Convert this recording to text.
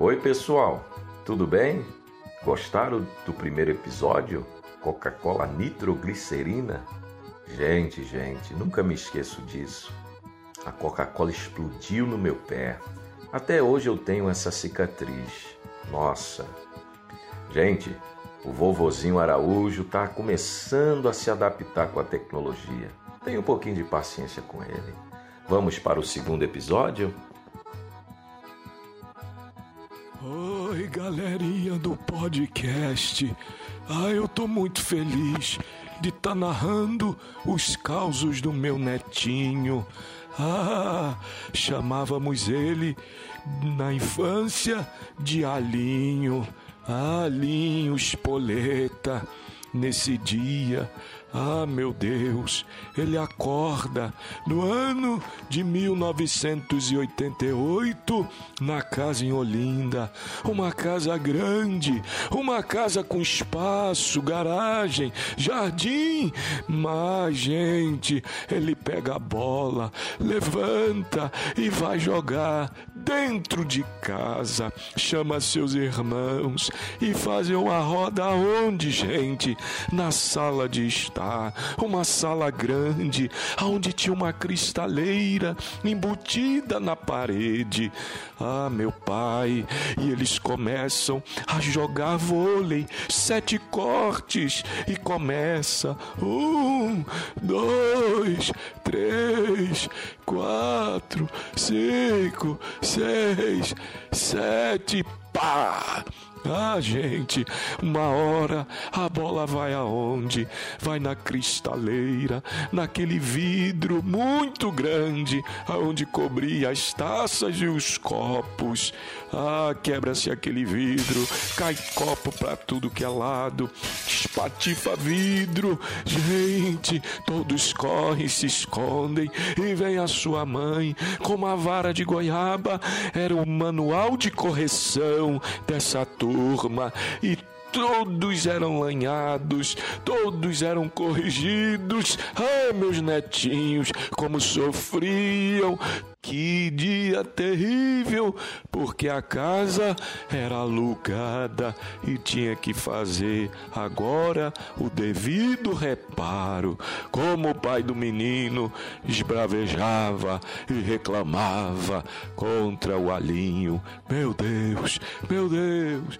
Oi, pessoal, tudo bem? Gostaram do primeiro episódio? Coca-Cola nitroglicerina? Gente, gente, nunca me esqueço disso. A Coca-Cola explodiu no meu pé. Até hoje eu tenho essa cicatriz. Nossa. Gente, o vovozinho Araújo está começando a se adaptar com a tecnologia. Tenha um pouquinho de paciência com ele. Vamos para o segundo episódio? Oi, galerinha do podcast. Ah, eu tô muito feliz de estar tá narrando os causos do meu netinho. Ah, chamávamos ele na infância de Alinho. Alinho Espoleta. Nesse dia, ah, meu Deus, ele acorda no ano de 1988 na casa em Olinda, uma casa grande, uma casa com espaço, garagem, jardim. Mas, gente, ele pega a bola, levanta e vai jogar dentro de casa, chama seus irmãos e fazem uma roda onde, gente? Na sala de estar uma sala grande, onde tinha uma cristaleira embutida na parede. Ah, meu pai, e eles começam a jogar vôlei, sete cortes, e começa um, dois, três, quatro, cinco, seis, sete, pá! Ah, gente, uma hora a bola vai aonde? Vai na cristaleira, naquele vidro muito grande, aonde cobria as taças e os copos. Ah, quebra-se aquele vidro, cai copo para tudo que é lado, espatifa vidro. Gente, todos correm, se escondem e vem a sua mãe com uma vara de goiaba. Era o manual de correção dessa turma. E todos eram lanhados, todos eram corrigidos. Ah, meus netinhos, como sofriam! Que dia terrível, porque a casa era alugada e tinha que fazer agora o devido reparo. Como o pai do menino esbravejava e reclamava contra o alinho. Meu Deus, meu Deus,